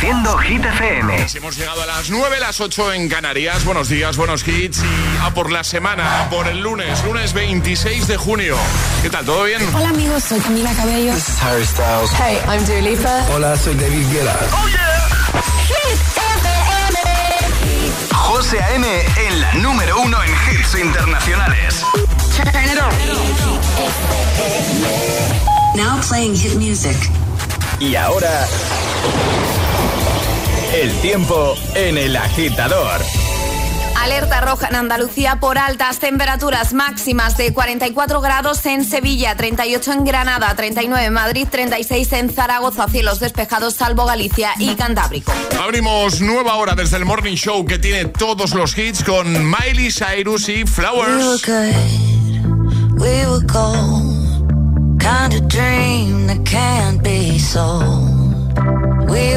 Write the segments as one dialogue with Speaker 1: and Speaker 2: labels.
Speaker 1: Reproduciendo Hit FM.
Speaker 2: Hemos llegado a las 9, las 8 en Canarias. Buenos días, buenos hits. Y a por la semana, a por el lunes, lunes 26 de junio. ¿Qué tal? ¿Todo bien?
Speaker 3: Hola amigos, soy Camila Cabello.
Speaker 4: This is Harry Styles.
Speaker 3: Hey, I'm Dua Lipa.
Speaker 5: Hola, soy David Guetta.
Speaker 1: ¡Oh, yeah!
Speaker 3: Hit
Speaker 1: FM. José A.M. en la número uno en hits internacionales.
Speaker 3: Turn it on.
Speaker 6: Now playing hit music.
Speaker 1: Y ahora... El tiempo en el agitador.
Speaker 7: Alerta roja en Andalucía por altas temperaturas máximas de 44 grados en Sevilla, 38 en Granada, 39 en Madrid, 36 en Zaragoza, cielos despejados salvo Galicia y Cantábrico.
Speaker 2: Abrimos nueva hora desde el Morning Show que tiene todos los hits con Miley Cyrus y Flowers.
Speaker 8: We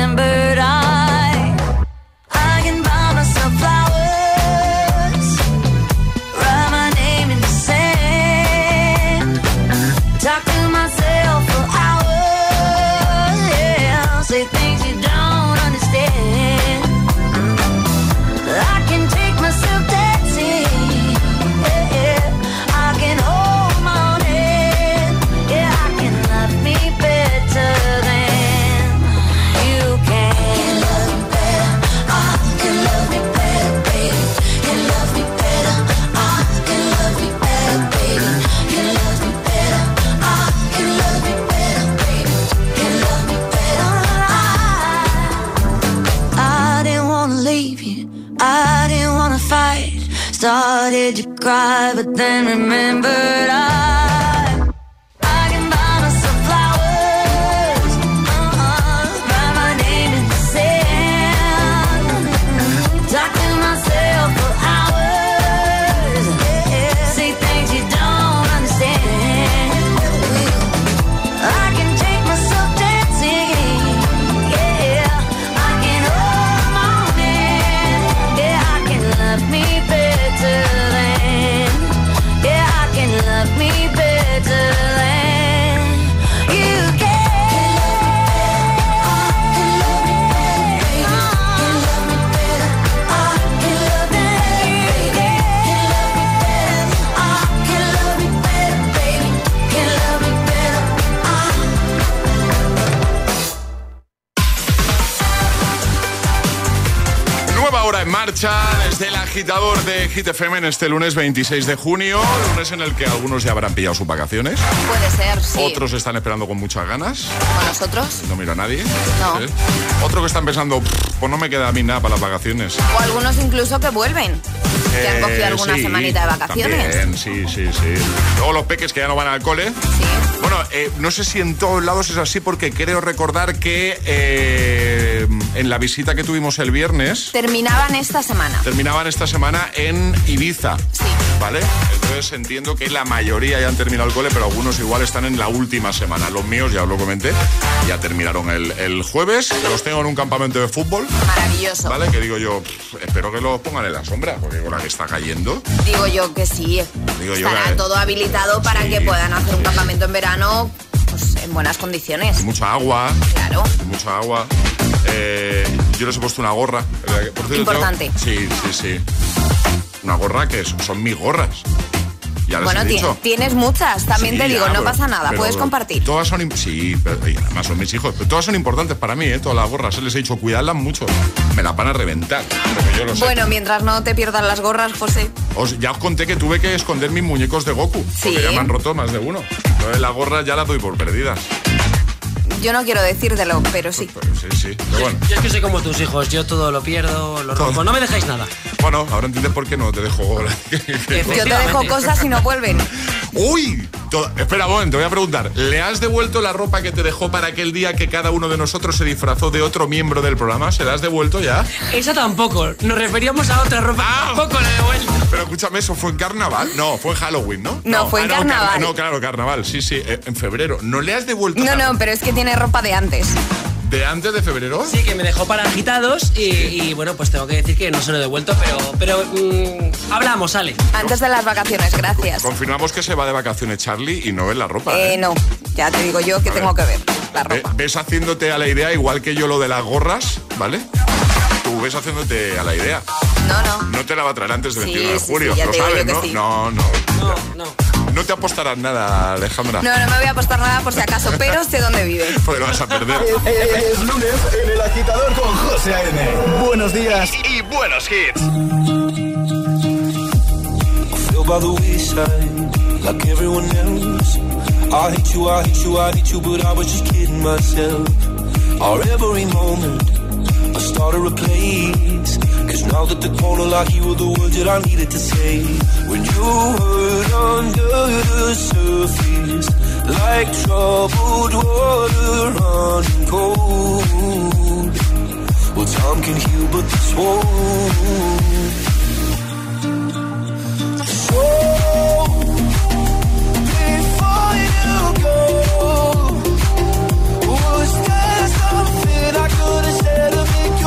Speaker 8: then
Speaker 2: remember desde el agitador de Hit FM en este lunes 26 de junio. Lunes en el que algunos ya habrán pillado sus vacaciones.
Speaker 7: Puede ser, sí.
Speaker 2: Otros están esperando con muchas ganas.
Speaker 7: ¿Con nosotros?
Speaker 2: No miro a nadie.
Speaker 7: No.
Speaker 2: Otro que están pensando, "Pff, pues no me queda a mí nada para las vacaciones.
Speaker 7: O algunos incluso que vuelven. Que han cogido
Speaker 2: Eh,
Speaker 7: alguna
Speaker 2: sí,
Speaker 7: semanita de vacaciones.
Speaker 2: también, sí, sí, sí. Luego los peques que ya no van al cole.
Speaker 7: Sí.
Speaker 2: Bueno, eh, no sé si en todos lados es así porque creo recordar que eh, en la visita que tuvimos el viernes
Speaker 7: Terminaban esta semana.
Speaker 2: terminaban esta semana en Ibiza.
Speaker 7: Sí.
Speaker 2: ¿Vale? Entonces entiendo que la mayoría ya han terminado el cole, pero algunos igual están en la última semana. Los míos, ya os lo comenté, ya terminaron el, el jueves. Los tengo en un campamento de fútbol.
Speaker 7: Maravilloso.
Speaker 2: ¿Vale? Que digo yo, espero que los pongan en la sombra, porque con la que está cayendo.
Speaker 7: Digo yo que sí.
Speaker 2: Digo yo
Speaker 7: Estará
Speaker 2: que-
Speaker 7: todo habilitado para
Speaker 2: Sí,
Speaker 7: que puedan hacer un campamento en verano pues, en buenas condiciones.
Speaker 2: Hay mucha agua,
Speaker 7: Claro.
Speaker 2: mucha agua. Eh, yo les he puesto una gorra. Eh, por cierto,
Speaker 7: Importante.
Speaker 2: tengo- sí, sí, sí. Una gorra que son mis gorras. Ya les
Speaker 7: Bueno,
Speaker 2: he
Speaker 7: ti-
Speaker 2: dicho.
Speaker 7: tienes muchas, también
Speaker 2: Sí,
Speaker 7: te digo,
Speaker 2: ya,
Speaker 7: no
Speaker 2: pero-
Speaker 7: pasa nada,
Speaker 2: pero
Speaker 7: puedes compartir.
Speaker 2: Todas son. Sí, pero además son mis hijos. Pero todas son importantes para mí, ¿eh? Todas las gorras. Se les he dicho, cuidadlas mucho. Me las van a reventar. Porque yo lo sé.
Speaker 7: Bueno, mientras no te pierdas las gorras, José.
Speaker 2: Os- ya os conté que tuve que esconder mis muñecos de Goku.
Speaker 7: Sí.
Speaker 2: Porque ya me han roto más de uno. Entonces las gorras ya las doy por perdidas.
Speaker 7: Yo no quiero decírtelo, pero sí.
Speaker 2: Pero sí, sí. Pero bueno.
Speaker 4: Yo es que soy como tus hijos, yo todo lo pierdo, lo rompo, no me dejáis nada.
Speaker 2: Bueno, ahora entiendes por qué no te dejo.
Speaker 7: Yo te dejo cosas y no vuelven.
Speaker 2: ¡Uy! Espera un momento, voy a preguntar. ¿Le has devuelto la ropa que te dejó para aquel día que cada uno de nosotros se disfrazó de otro miembro del programa? ¿Se la has devuelto ya?
Speaker 4: Esa tampoco, nos referíamos a otra ropa,
Speaker 2: Ah.
Speaker 4: tampoco la he devuelto.
Speaker 2: Pero escúchame, eso fue en carnaval. No, fue en Halloween, ¿no?
Speaker 7: No, fue en
Speaker 2: car-
Speaker 7: carnaval.
Speaker 2: no, claro, carnaval, sí, sí, eh, en febrero. ¿No le has devuelto
Speaker 7: No,
Speaker 2: la-
Speaker 7: no, pero es que tiene ropa de antes.
Speaker 2: De antes de febrero?
Speaker 4: Sí, que me dejó para agitados y, y, bueno, pues tengo que decir que no se lo he devuelto, pero, pero mm, hablamos, Ale.
Speaker 7: Antes de las vacaciones, gracias.
Speaker 2: Confirmamos que se va de vacaciones Charlie y no ves la ropa.
Speaker 7: Eh,
Speaker 2: ¿eh?
Speaker 7: no, ya te digo yo que tengo que ver la ropa.
Speaker 2: ves haciéndote a la idea igual que yo lo de las gorras, ¿vale? Tú ves haciéndote a la idea.
Speaker 7: No, no.
Speaker 2: No te la va a traer antes del
Speaker 7: Sí,
Speaker 2: 21 de
Speaker 7: sí,
Speaker 2: julio,
Speaker 7: sí, ya
Speaker 2: lo
Speaker 7: te digo
Speaker 2: sabes,
Speaker 7: yo que
Speaker 2: ¿no? No, no.
Speaker 4: No, no.
Speaker 2: No te apostarás nada, Alejandra.
Speaker 7: No, no me voy a apostar nada por si acaso, pero sé dónde vive.
Speaker 2: Porque lo vas a perder.
Speaker 1: Es lunes en el agitador con José A.M. Buenos días y buenos hits.
Speaker 5: feel by the wayside like everyone else. I hate you, I hate you, I hate you, but I was just kidding myself. Our every moment, I started a place. Cause now that the corner like you were the words that I needed to say. When you hurt under the surface, like troubled water running cold. Well, time can heal, but this won't. So before you go, was there something I could have said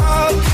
Speaker 5: out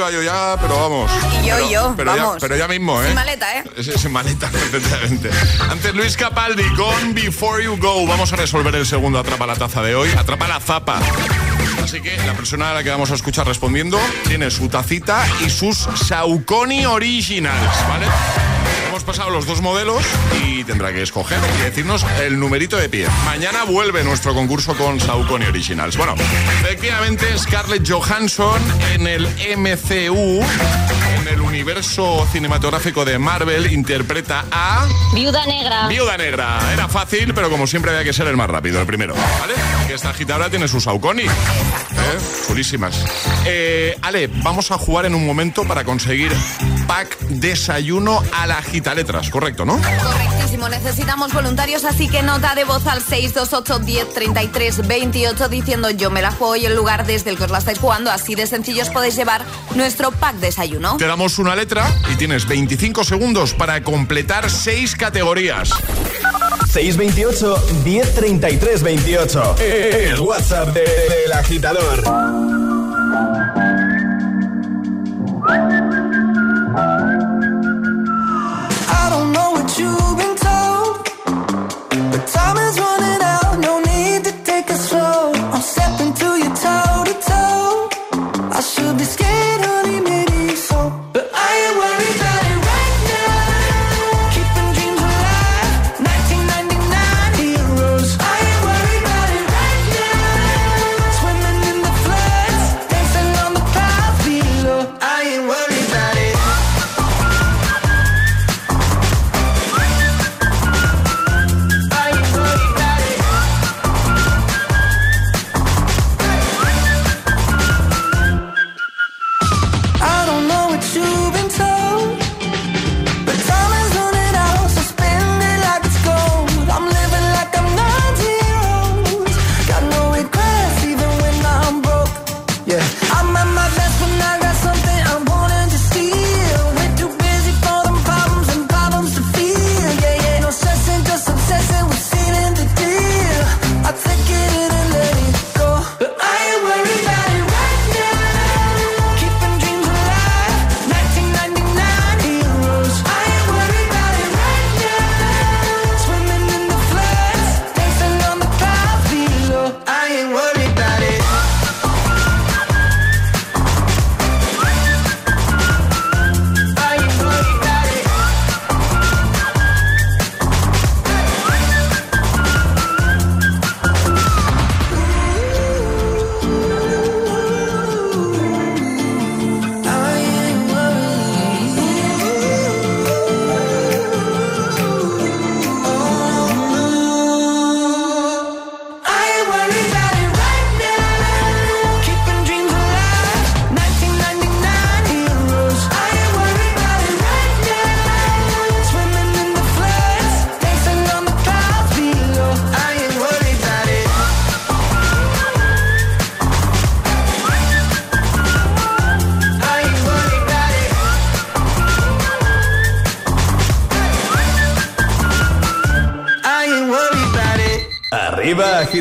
Speaker 2: iba yo ya, pero vamos.
Speaker 7: Y yo,
Speaker 2: pero,
Speaker 7: yo,
Speaker 2: pero
Speaker 7: vamos.
Speaker 2: Ya, pero ya mismo, ¿eh?
Speaker 7: Sin maleta, ¿eh?
Speaker 2: Sin maleta, efectivamente. Antes Luis Capaldi con Before You Go. Vamos a resolver el segundo Atrapa la Taza de hoy. Atrapa la Zapa. Así que la persona a la que vamos a escuchar respondiendo tiene su tacita y sus Saucony Originals, ¿vale? Pasado los dos modelos y tendrá que escoger y decirnos el numerito de pie. Mañana vuelve nuestro concurso con Saucony Originals. Bueno, efectivamente Scarlett Johansson en el MCU, en el universo cinematográfico de Marvel, interpreta a...
Speaker 9: Viuda Negra.
Speaker 2: Viuda Negra. Era fácil, pero como siempre había que ser el más rápido, el primero. ¿Vale? Que esta agitadora tiene su Saucony. ¿Eh? Chulísimas. Eh, Ale, vamos a jugar en un momento para conseguir pack desayuno a la gita letras, correcto, ¿no?
Speaker 7: Correctísimo, necesitamos voluntarios, así que nota de voz al 628 10 33 28 diciendo yo me la juego y el lugar desde el que os la estáis jugando, así de sencillo os podéis llevar nuestro pack desayuno.
Speaker 2: Te damos una letra y tienes 25 segundos para completar 6 categorías.
Speaker 10: 628 1033 28. El WhatsApp del de, agitador.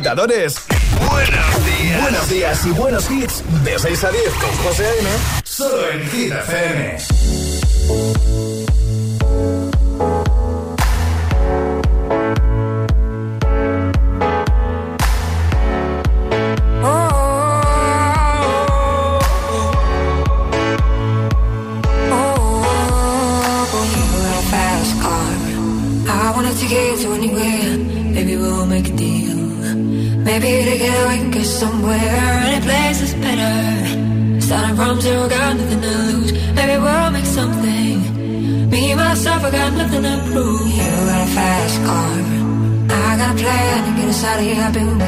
Speaker 1: Agitadores.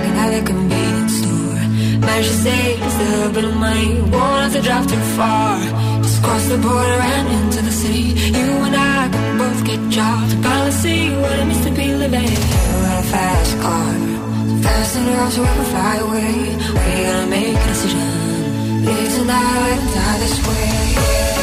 Speaker 11: Working at the convenience store. Managed to save just a little bit of money. Won't have to drive too far. Just cross the border and into the city. You and I can both get jobs. Finally see what it means to be living. You got a fast car. So fast enough so we can fly away. We gotta make a decision. Live tonight die this way.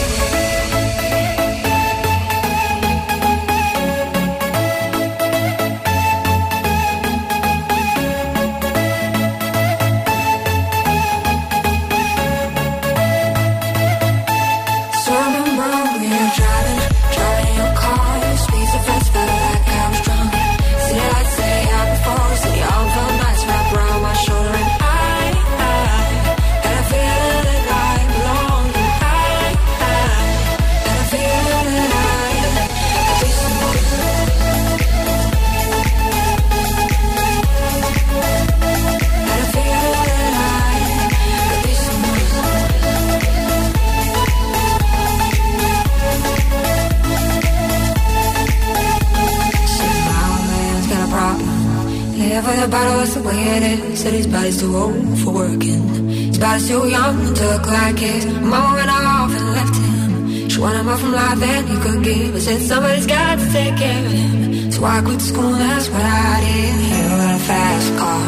Speaker 11: Said too old for working. His body's too young to look like his. Mom went off and left him. She wanted more from life than he could give. I said somebody's got to take care of him. So I quit school, that's what I did. You got a fast car.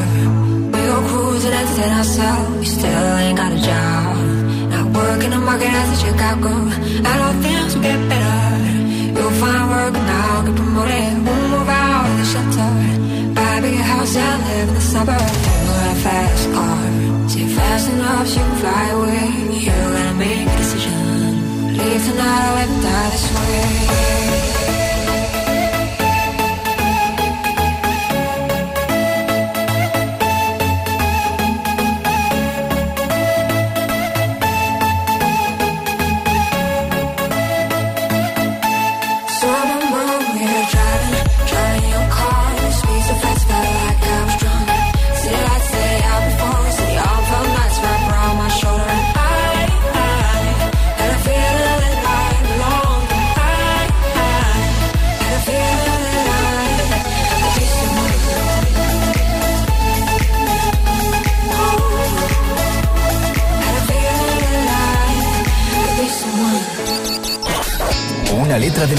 Speaker 11: We go cruising, entertain ourselves. You still ain't got a job. Not working the market as a Chicago. I know things will get better. You'll find work now, get promoted. We'll move out of the shelter. Buy a bigger house and live in the suburbs. Fast car. Say fast enough you can fly away. You gotta make a decision. Leave tonight let die this way.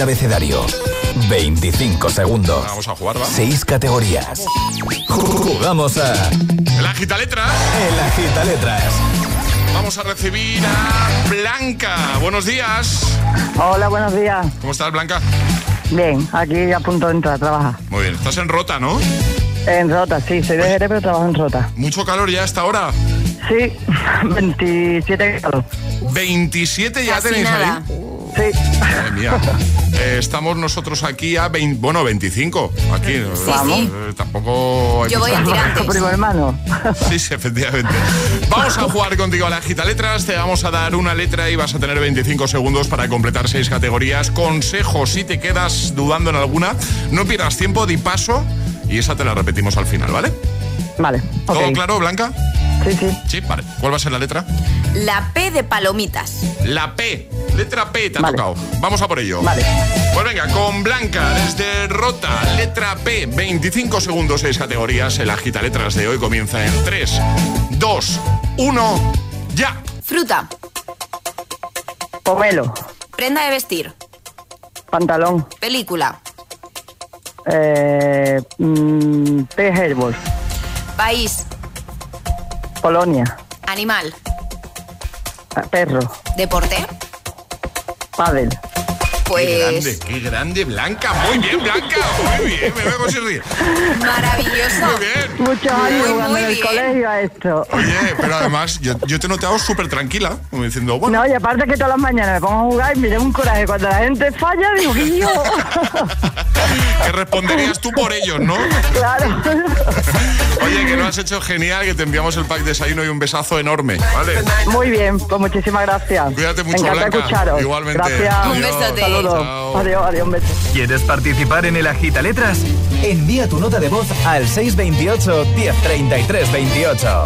Speaker 1: Abecedario. 25 segundos.
Speaker 2: Vamos a jugar, ¿va?
Speaker 1: 6 categorías. Jugamos a
Speaker 2: El agita letra.
Speaker 1: El Agita Letras.
Speaker 2: Vamos a recibir a Blanca. Buenos días.
Speaker 12: Hola, buenos días.
Speaker 2: ¿Cómo estás, Blanca?
Speaker 12: Bien, aquí a punto de entrar a trabajar.
Speaker 2: Muy bien. Estás en Rota, ¿no?
Speaker 12: En Rota, sí, soy de Jerez, pero trabajo en Rota.
Speaker 2: Mucho calor ya a esta hora.
Speaker 12: Sí, 27 grados.
Speaker 2: 27 ya
Speaker 7: Casi
Speaker 2: tenéis
Speaker 7: nada.
Speaker 2: ahí.
Speaker 12: Sí.
Speaker 2: Madre mía. Eh, estamos nosotros aquí a 20, bueno, 25. Aquí. eh,
Speaker 7: Vamos.
Speaker 2: eh, tampoco hay
Speaker 7: Yo voy en tirantes.
Speaker 12: Primo hermano.
Speaker 2: Sí, sí, efectivamente. Vamos a jugar contigo a la gita letras. Te vamos a dar una letra y vas a tener 25 segundos para completar seis categorías. Consejo, si te quedas dudando en alguna, no pierdas tiempo, di paso y esa te la repetimos al final, ¿vale?
Speaker 12: Vale.
Speaker 2: ¿Todo claro, Blanca?
Speaker 12: Sí, sí.
Speaker 2: Sí, vale. ¿Cuál va a ser la letra?
Speaker 7: La P de palomitas.
Speaker 2: La P. Letra P te ha
Speaker 12: Vale.
Speaker 2: tocado. Vamos a por ello.
Speaker 12: Vale.
Speaker 2: Pues venga, con Blanca desde Rota, letra P, 25 segundos, 6 categorías. El agita letras de hoy comienza en 3, 2, 1, ya.
Speaker 7: Fruta.
Speaker 12: Pomelo.
Speaker 7: Prenda de vestir.
Speaker 12: Pantalón.
Speaker 7: Película.
Speaker 12: Eh, mm.
Speaker 7: País.
Speaker 12: Polonia.
Speaker 7: Animal.
Speaker 12: eh, Perro.
Speaker 7: Deporte.
Speaker 12: Pádel.
Speaker 7: pues...
Speaker 2: Qué grande, qué grande, Blanca. Muy bien, Blanca. Muy bien, me veo.
Speaker 7: Maravilloso.
Speaker 2: Muy bien.
Speaker 12: Muchos años
Speaker 7: Muy,
Speaker 12: jugando
Speaker 7: muy
Speaker 12: en el
Speaker 7: bien.
Speaker 12: colegio a esto.
Speaker 2: Oye, pero además, yo, yo te he notado súper tranquila, como diciendo, bueno,
Speaker 12: No, y aparte que todas las mañanas me pongo a jugar y me da un coraje. Cuando la gente falla, digo, ¿qué yo?
Speaker 2: que responderías tú por ellos, ¿no?
Speaker 12: claro.
Speaker 2: Oye, que lo has hecho genial, que te enviamos el pack de desayuno y un besazo enorme, ¿vale?
Speaker 12: Muy bien, pues muchísimas gracias.
Speaker 2: Cuídate mucho,
Speaker 12: Me
Speaker 2: Blanca.
Speaker 12: escucharos.
Speaker 2: Igualmente.
Speaker 12: Gracias.
Speaker 7: Un besote.
Speaker 12: Saludos.
Speaker 2: Chao.
Speaker 12: Adiós, adiós, un beso.
Speaker 1: ¿Quieres participar en el Agita Letras? Envía tu nota de voz al 628 1033 28.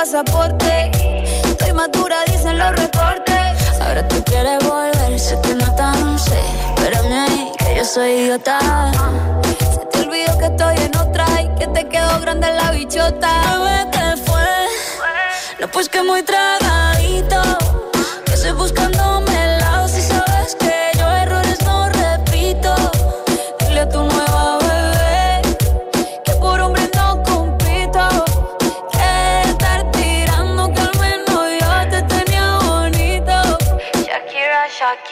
Speaker 13: Pasaporte. Estoy madura, dicen los reportes. Ahora tú quieres volver, sé que no tan sé. Espérame ahí, que yo soy idiota. Se te olvidó que estoy en otra y que te quedó grande la bichota. ¿qué fue? No, pues que muy tragadito. Que estoy buscándome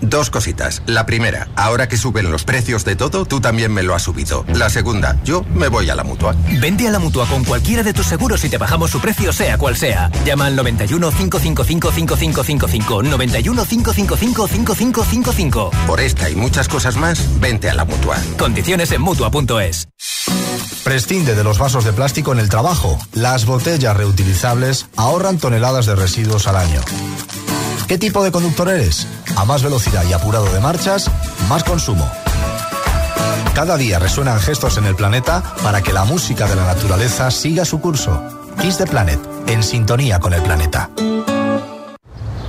Speaker 14: Dos cositas. La primera, ahora que suben los precios de todo, tú también me lo has subido. La segunda, yo me voy a la mutua.
Speaker 15: Vente a la mutua con cualquiera de tus seguros y te bajamos su precio, sea cual sea. Llama al 91 555 5555. 91 555 5555.
Speaker 14: Por esta y muchas cosas más, vente a la mutua.
Speaker 15: Condiciones en mutua.es.
Speaker 16: Prescinde de los vasos de plástico en el trabajo. Las botellas reutilizables ahorran toneladas de residuos al año. ¿Qué tipo de conductor eres? A más velocidad y apurado de marchas, más consumo. Cada día resuenan gestos en el planeta para que la música de la naturaleza siga su curso. Kiss the Planet, en sintonía con el planeta.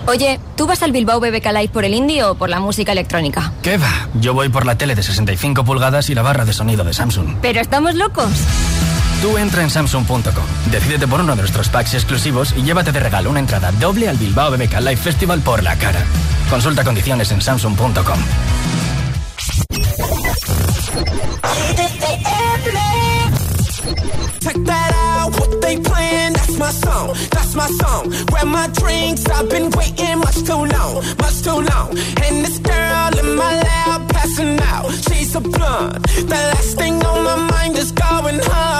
Speaker 9: Oye, ¿tú vas al Bilbao BBK Live por el indie o por la música electrónica?
Speaker 15: ¿Qué va? Yo voy por la tele de 65 pulgadas y la barra de sonido de Samsung.
Speaker 9: ¿Pero estamos locos?
Speaker 15: Tú entra en Samsung.com, decídete por uno de nuestros packs exclusivos y llévate de regalo una entrada doble al Bilbao BBK Live Festival por la cara. Consulta condiciones en Samsung.com.
Speaker 10: Check that out, what they playing, that's my song, that's my song. Grab my drinks, I've been waiting much too long, much too long. And this girl in my lap passing out, she's a blunt. The last thing on my mind is going home.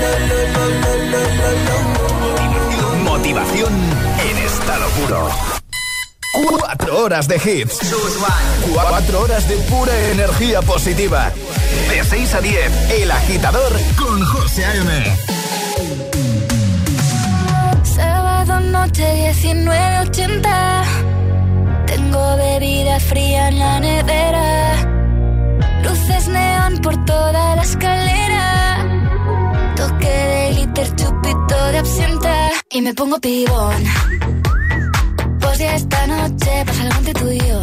Speaker 10: Lo, lo, lo, lo, lo, lo.
Speaker 1: Motivación en estado puro. Cuatro horas de hits. Cuatro horas de pura energía positiva. De 6 a 10, El Agitador con José A.M.
Speaker 17: Sábado noche 19.80 Tengo bebida fría en la nevera. Luces neón por toda la escalera. Toque de glitter, chupito de absenta. Y me pongo pibón. Pues ya esta noche pasa algo entre tú y yo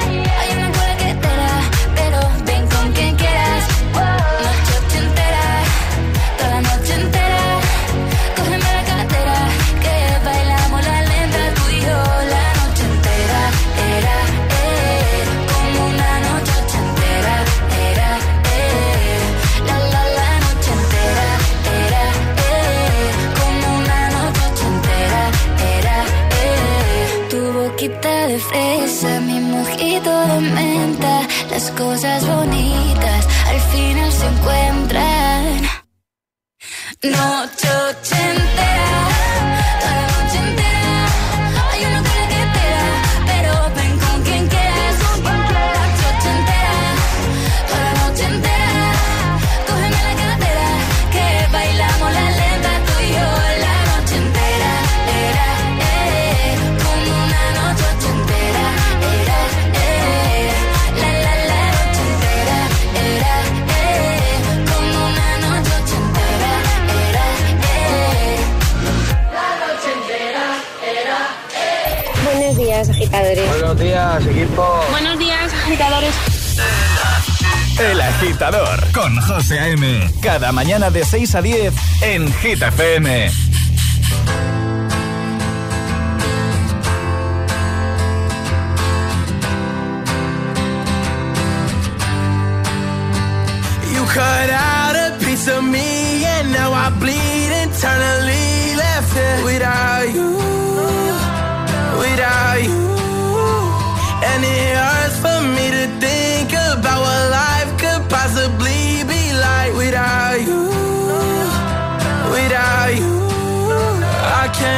Speaker 17: Noche
Speaker 18: días,
Speaker 19: equipo.
Speaker 18: Buenos días, agitadores.
Speaker 1: El agitador con José A.M. Cada mañana de 6 a 10 en Hit FM.
Speaker 10: You cut out a piece of me, and now I bleed internally. Left it without you,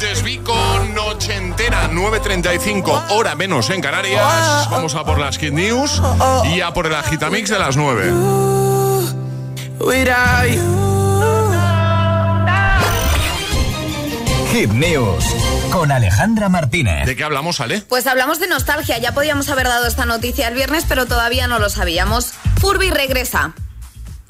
Speaker 10: You,
Speaker 2: antes vi con Noche Entera, 9.35, hora menos en Canarias. Vamos a por las Kid News y a por el Agitamix de las 9.
Speaker 10: Without you.
Speaker 1: Hit News con Alejandra Martínez.
Speaker 2: ¿De qué hablamos, Ale?
Speaker 7: Pues hablamos de nostalgia. Ya podíamos haber dado esta noticia el viernes, pero todavía no lo sabíamos. Furby regresa.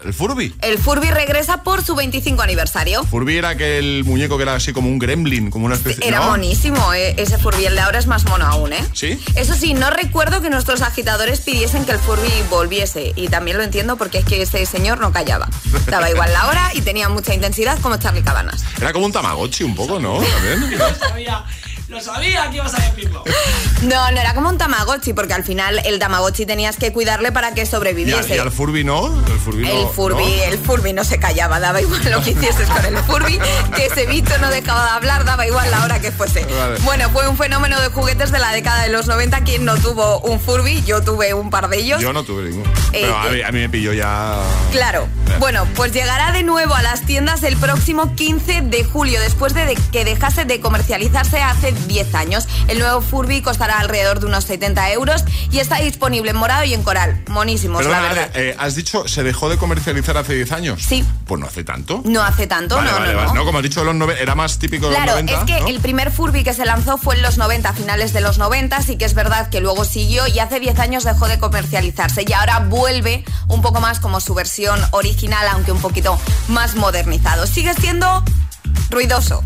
Speaker 2: ¿El Furby?
Speaker 7: El Furby regresa por su 25 aniversario.
Speaker 2: Furby era aquel muñeco que era así como un gremlin, como una especie
Speaker 7: Era
Speaker 2: ¿no?
Speaker 7: monísimo eh, ese Furby. El de ahora es más mono aún, ¿eh?
Speaker 2: ¿Sí?
Speaker 7: Eso sí, no recuerdo que nuestros agitadores pidiesen que el Furby volviese. Y también lo entiendo porque es que ese señor no callaba. Daba igual la hora y tenía mucha intensidad como Charlie Cabanas.
Speaker 2: Era como un Tamagotchi un poco, ¿no? También.
Speaker 5: Lo sabía que ibas a decirlo.
Speaker 7: No, no era como un Tamagotchi, porque al final el Tamagotchi tenías que cuidarle para que
Speaker 2: ¿Y,
Speaker 7: sobreviviese.
Speaker 2: al, y al Furby no? El Furby no.
Speaker 7: El Furby,
Speaker 2: ¿no?
Speaker 7: el Furby no se callaba, daba igual lo que hicieses con el Furby, que ese bicho no dejaba de hablar, daba igual la hora que fuese.
Speaker 2: Vale.
Speaker 7: Bueno, fue un fenómeno de juguetes de la década de los 90. Quien no tuvo un Furby, yo tuve un par de ellos.
Speaker 2: Yo no tuve ninguno.
Speaker 7: Eh,
Speaker 2: Pero a
Speaker 7: eh.
Speaker 2: mí, a mí me pilló ya.
Speaker 7: Claro. Bueno, pues llegará de nuevo a las tiendas el próximo 15 de julio, después de de- que dejase de comercializarse hace 10 años. El nuevo Furby costará alrededor de unos 70 euros y está disponible en morado y en coral. Monísimos, la
Speaker 2: Perdona,
Speaker 7: verdad.
Speaker 2: eh, has dicho, ¿se dejó de comercializar hace 10 años?
Speaker 7: Sí.
Speaker 2: Pues no hace tanto.
Speaker 7: No hace tanto,
Speaker 2: Vale,
Speaker 7: no,
Speaker 2: vale,
Speaker 7: no,
Speaker 2: vale.
Speaker 7: no.
Speaker 2: No, como has dicho, los nove- era más típico de
Speaker 7: Claro,
Speaker 2: los 90.
Speaker 7: es que
Speaker 2: ¿no?
Speaker 7: el primer Furby que se lanzó fue en los 90, a finales de los 90, sí que es verdad que luego siguió y hace 10 años dejó de comercializarse y ahora vuelve un poco más como su versión original, aunque un poquito más modernizado. Sigue siendo ruidoso.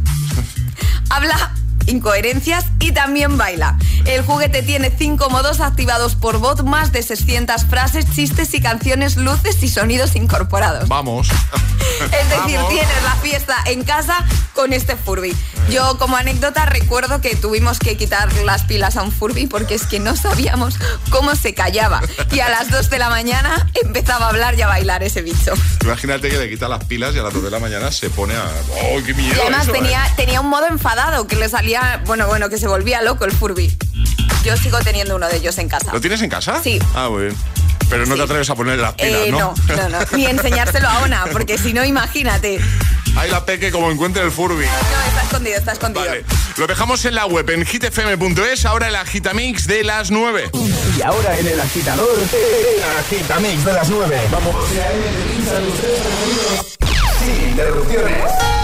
Speaker 7: Habla incoherencias y también baila. El juguete tiene cinco modos activados por voz, más de 600 frases, chistes y canciones, luces y sonidos incorporados.
Speaker 2: Vamos.
Speaker 7: Es decir,
Speaker 2: Vamos.
Speaker 7: tienes la fiesta en casa con este Furby. Yo como anécdota recuerdo que tuvimos que quitar las pilas a un Furby porque es que no sabíamos cómo se callaba. Y a las 2 de la mañana empezaba a hablar y a bailar ese bicho.
Speaker 2: Imagínate que le quita las pilas y a las 2 de la mañana se pone a. ¡Oh, qué miedo!
Speaker 7: Y además
Speaker 2: eso,
Speaker 7: tenía,
Speaker 2: eh!
Speaker 7: tenía un modo enfadado que le salía, bueno, bueno, que se volvía loco el Furby. Yo sigo teniendo uno de ellos en casa.
Speaker 2: ¿Lo tienes en casa?
Speaker 7: Sí.
Speaker 2: Ah, muy bien. Pero no te atreves a ponerle las pilas,
Speaker 7: Eh,
Speaker 2: ¿no?
Speaker 7: no, no, no. Ni enseñárselo a Ona, porque si no, imagínate.
Speaker 2: Ahí la peque como encuentre el Furby.
Speaker 7: No, está escondido, está escondido.
Speaker 2: Vale. Lo dejamos en la web en hitfm.es, ahora el agitamix de las 9.
Speaker 8: Y ahora en el agitador, el agitamix de las 9. Vamos. Sin interrupciones.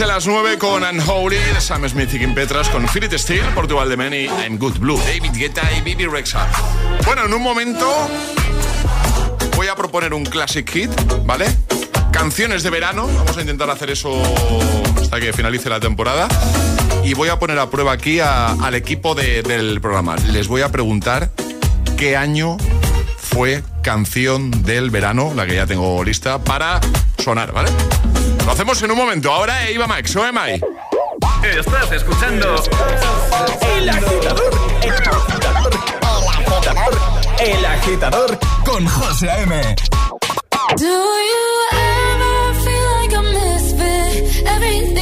Speaker 2: Agitamix de las 9 con Unholy, Sam Smith y Kim Petras, con Philip Steel, Portugal de Men y I'm Good Blue, David Guetta y Bibi Rexa. Bueno, en un momento voy a proponer un classic hit, ¿vale? Canciones de verano, vamos a intentar hacer eso hasta que finalice la temporada. Y voy a poner a prueba aquí a- al equipo de- del programa. Les voy a preguntar qué año fue canción del verano, la que ya tengo lista, para sonar, ¿vale? Lo hacemos en un momento. Ahora Eva Max, o am I?
Speaker 1: Estás escuchando El Agitador. El Agitador. El Agitador. El Agitador con José A.M.
Speaker 13: Do you ever feel like a misfit? Everything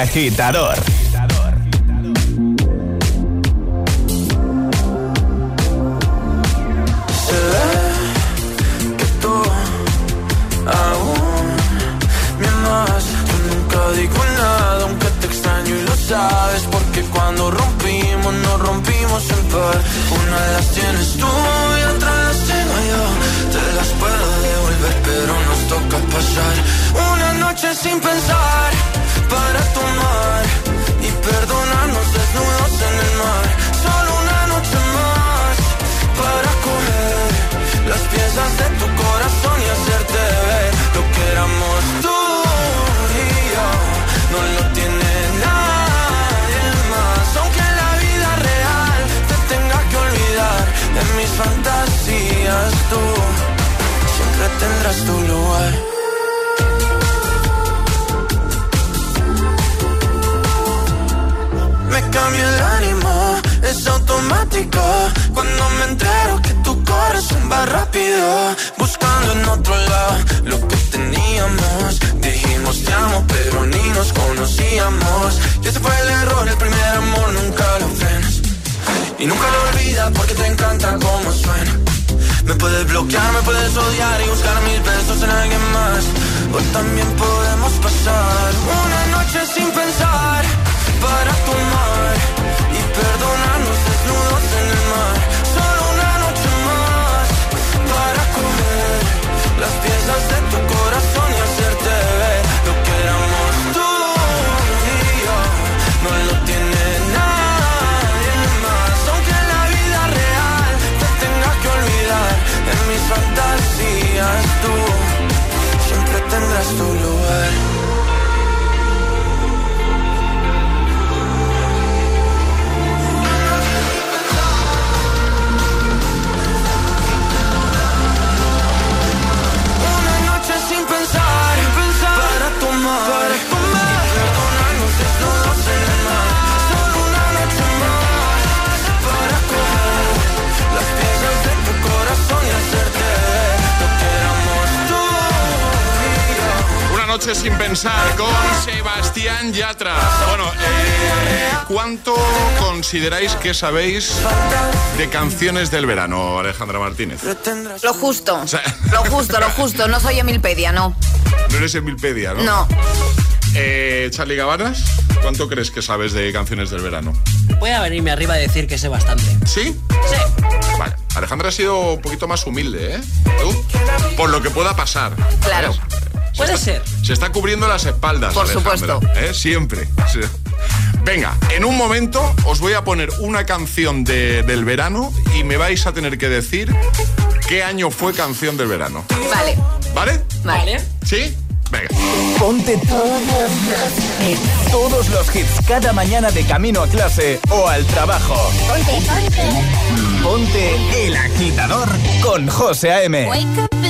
Speaker 1: agitador.
Speaker 10: Me cambia el ánimo, es automático. Cuando me entero que tu corazón Bloquearme puedes odiar y buscar mis besos en alguien más. Hoy también podemos pasar una noche sin pensar para tomar y perdonar noche sin pensar
Speaker 2: con Sebastián Yatra. Bueno, eh, ¿cuánto consideráis que sabéis de canciones del verano, Alejandra Martínez?
Speaker 7: Lo justo.
Speaker 2: O sea...
Speaker 7: Lo justo, lo justo. No soy Emilpedia, no.
Speaker 2: No eres Emilpedia, ¿no?
Speaker 7: No.
Speaker 2: Eh, Charlie Gabanas, ¿cuánto crees que sabes de canciones del verano?
Speaker 4: Voy a venirme arriba a decir que sé bastante.
Speaker 2: ¿Sí?
Speaker 4: Sí.
Speaker 2: Vale. Alejandra ha sido un poquito más humilde, ¿eh? Por lo que pueda pasar.
Speaker 7: Claro.
Speaker 4: Puede ser.
Speaker 2: Se está cubriendo las espaldas.
Speaker 7: Por
Speaker 2: Alejandra,
Speaker 7: supuesto.
Speaker 2: ¿eh? Siempre. Venga, en un momento os voy a poner una canción de, del verano y me vais a tener que decir qué año fue canción del verano.
Speaker 7: Vale.
Speaker 2: ¿Vale?
Speaker 7: Vale.
Speaker 2: ¿Sí? Venga.
Speaker 1: Ponte todos los hits cada mañana de camino a clase o al trabajo.
Speaker 17: Ponte, ponte.
Speaker 1: Ponte el agitador con José A.M.
Speaker 20: Wake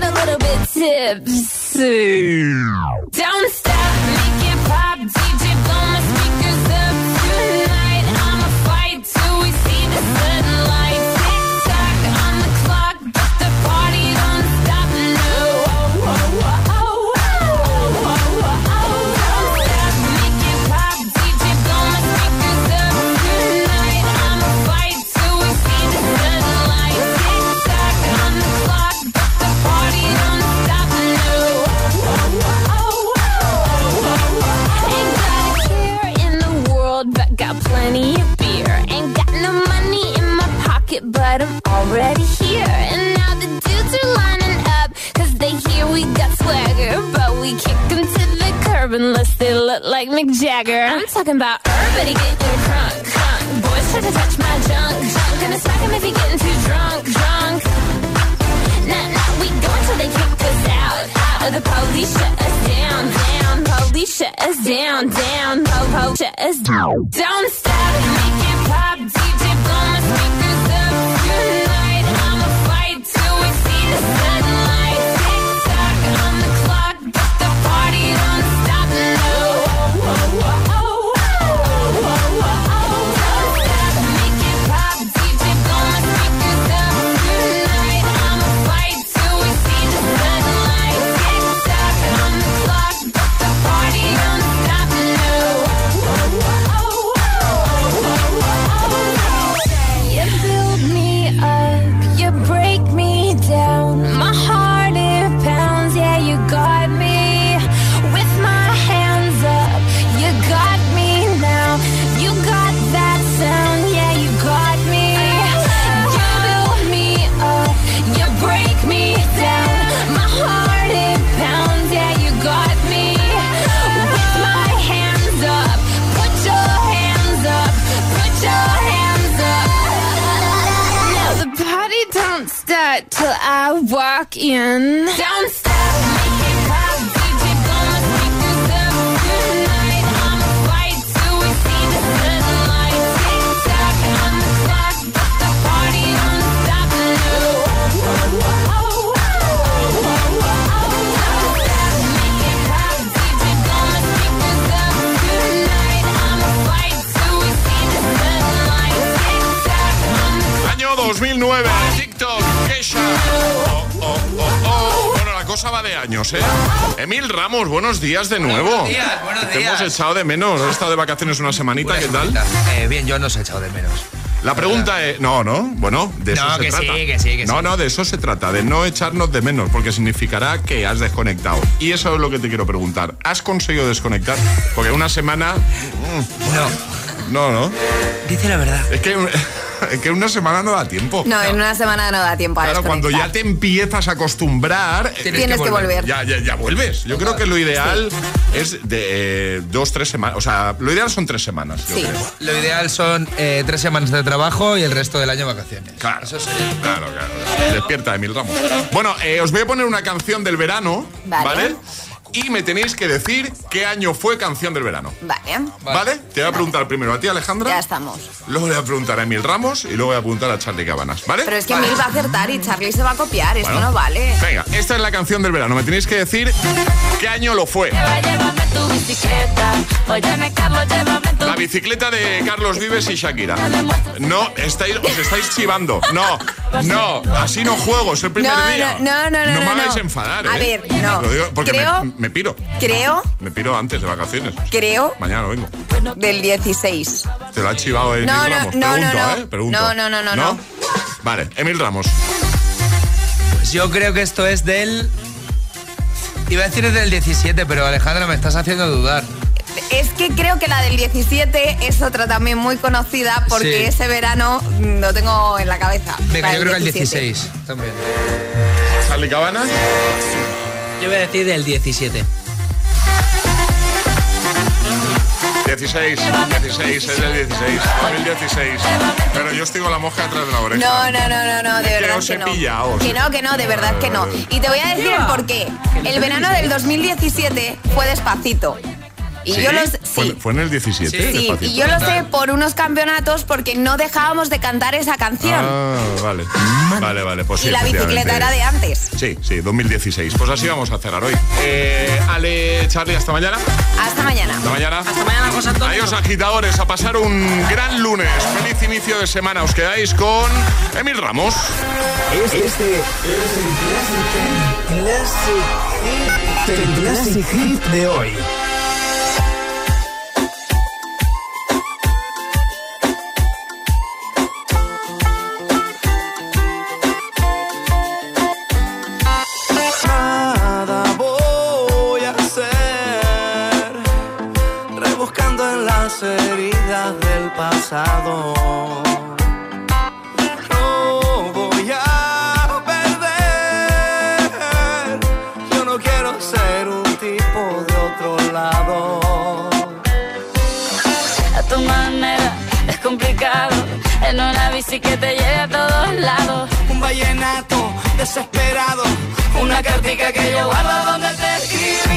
Speaker 20: little bit tipsy. Don't stop, make it pop. DJ, already here. And now the dudes are lining up, cause they hear we got swagger. But we kick them to the curb unless they look like Mick Jagger. I'm talking about everybody getting crunk, crunk. Boys try to touch my junk, junk. Gonna smack him if he getting too drunk, drunk. Nah, nah, we go until they kick us out. Out of the police, shut us down, down. Police, shut us down, down. Po, po, shut us down. Don't stop,
Speaker 2: buenos días de nuevo.
Speaker 21: buenos días, buenos
Speaker 2: Te
Speaker 21: días.
Speaker 2: hemos echado de menos. He estado de vacaciones una semanita, ¿qué tal?
Speaker 21: Eh, bien, yo no os he echado de menos.
Speaker 2: La pregunta es, no, no, bueno, de eso
Speaker 21: No,
Speaker 2: se
Speaker 21: que sí,
Speaker 2: trata.
Speaker 21: que sí, que
Speaker 2: no,
Speaker 21: sí.
Speaker 2: no, de eso se trata, de no echarnos de menos, porque significará que has desconectado. Y eso es lo que te quiero preguntar. ¿Has conseguido desconectar? Porque una semana... mm, No. No, no.
Speaker 21: Dice la verdad.
Speaker 2: Es que, es que una semana no da tiempo.
Speaker 7: No, en una semana no da tiempo a
Speaker 2: Claro, cuando ya te empiezas a acostumbrar,
Speaker 7: Tienes Tienes que que volver. volver.
Speaker 2: Ya, ya, ya vuelves. Yo creo que lo ideal es de eh, dos, tres semanas. O sea, lo ideal son tres semanas. yo creo.
Speaker 21: Lo ideal son eh, tres semanas de trabajo y el resto del año vacaciones.
Speaker 2: Claro, claro, claro. Despierta, Emil Ramos. Bueno, eh, os voy a poner una canción del verano,
Speaker 7: Vale.
Speaker 2: ¿vale? Y me tenéis que decir qué año fue canción del verano.
Speaker 7: Vale,
Speaker 2: ¿Vale? Te voy a preguntar primero a ti, Alejandra.
Speaker 7: ya estamos.
Speaker 2: Luego le voy a preguntar a Emil Ramos y luego voy a preguntar a Charlie Cabanas, ¿vale?
Speaker 7: Pero es que Emil va a acertar y Charlie se va a copiar. Esto no vale.
Speaker 2: Venga, esta es la canción del verano. Me tenéis que decir qué año lo fue.
Speaker 20: Llévame tu bicicleta, óyeme Carlos, llévame tu
Speaker 2: La bicicleta de Carlos Vives y Shakira. No, estáis, os estáis chivando. No, no, así no juego, es el primer
Speaker 7: No,
Speaker 2: día.
Speaker 7: no, no, no, no,
Speaker 2: me
Speaker 7: no,
Speaker 2: hagáis
Speaker 7: no.
Speaker 2: enfadar,
Speaker 7: A
Speaker 2: ¿eh?
Speaker 7: ver, no.
Speaker 2: Lo digo porque
Speaker 7: Creo-
Speaker 2: me, me piro.
Speaker 7: Creo.
Speaker 2: Me piro antes de vacaciones.
Speaker 7: Creo.
Speaker 2: Mañana vengo.
Speaker 7: Del 16.
Speaker 2: Te lo ha chivado Emil
Speaker 7: no, no,
Speaker 2: Ramos.
Speaker 7: No,
Speaker 2: Pregunto,
Speaker 7: no, no.
Speaker 2: ¿eh? Pregunto.
Speaker 7: No, no, no, no, no.
Speaker 2: Vale, Emil Ramos.
Speaker 21: Pues yo creo que esto es del. Iba a decir es del 17, pero Alejandra, me estás haciendo dudar.
Speaker 7: Es que creo que la del 17 es otra también muy conocida porque ese verano mm, lo tengo en la cabeza.
Speaker 21: Venga, yo creo que el 16 también.
Speaker 2: ¿Sale Cabana?
Speaker 4: Yo voy a decir el 17.
Speaker 2: 16, 16, es el 16, 2016. Pero yo estoy con la mosca detrás de la oreja.
Speaker 7: No, no, no, no, no de verdad. Que,
Speaker 2: que
Speaker 7: no.
Speaker 2: Pillado,
Speaker 7: que no, que no, de verdad que no. Y te voy a decir el por qué. El verano del 2017 fue despacito. Y
Speaker 2: ¿Sí?
Speaker 7: yo los, sí.
Speaker 2: fue, fue, en el 17.
Speaker 7: Sí, y yo lo sé por unos campeonatos porque no dejábamos de cantar esa canción.
Speaker 2: Ah, vale. Vale, vale. Pues
Speaker 7: y la bicicleta era de antes.
Speaker 2: Sí, sí, 2016. Pues así vamos a cerrar hoy. Eh, Ale, Charlie, hasta mañana.
Speaker 7: Hasta mañana.
Speaker 2: Hasta mañana.
Speaker 4: Hasta mañana, José Antonio.
Speaker 2: Adiós, agitadores. A pasar un gran lunes. Feliz inicio de semana. Os quedáis con Emil Ramos.
Speaker 1: Este, este es el Classic, classic, el classic Hit de hoy.
Speaker 19: No voy a perder. Yo no quiero ser un tipo de otro lado.
Speaker 22: A tu manera es complicado. En una bici que te lleve a todos lados.
Speaker 19: Un vallenato desesperado. Una cartica que yo guardo donde te
Speaker 23: escribo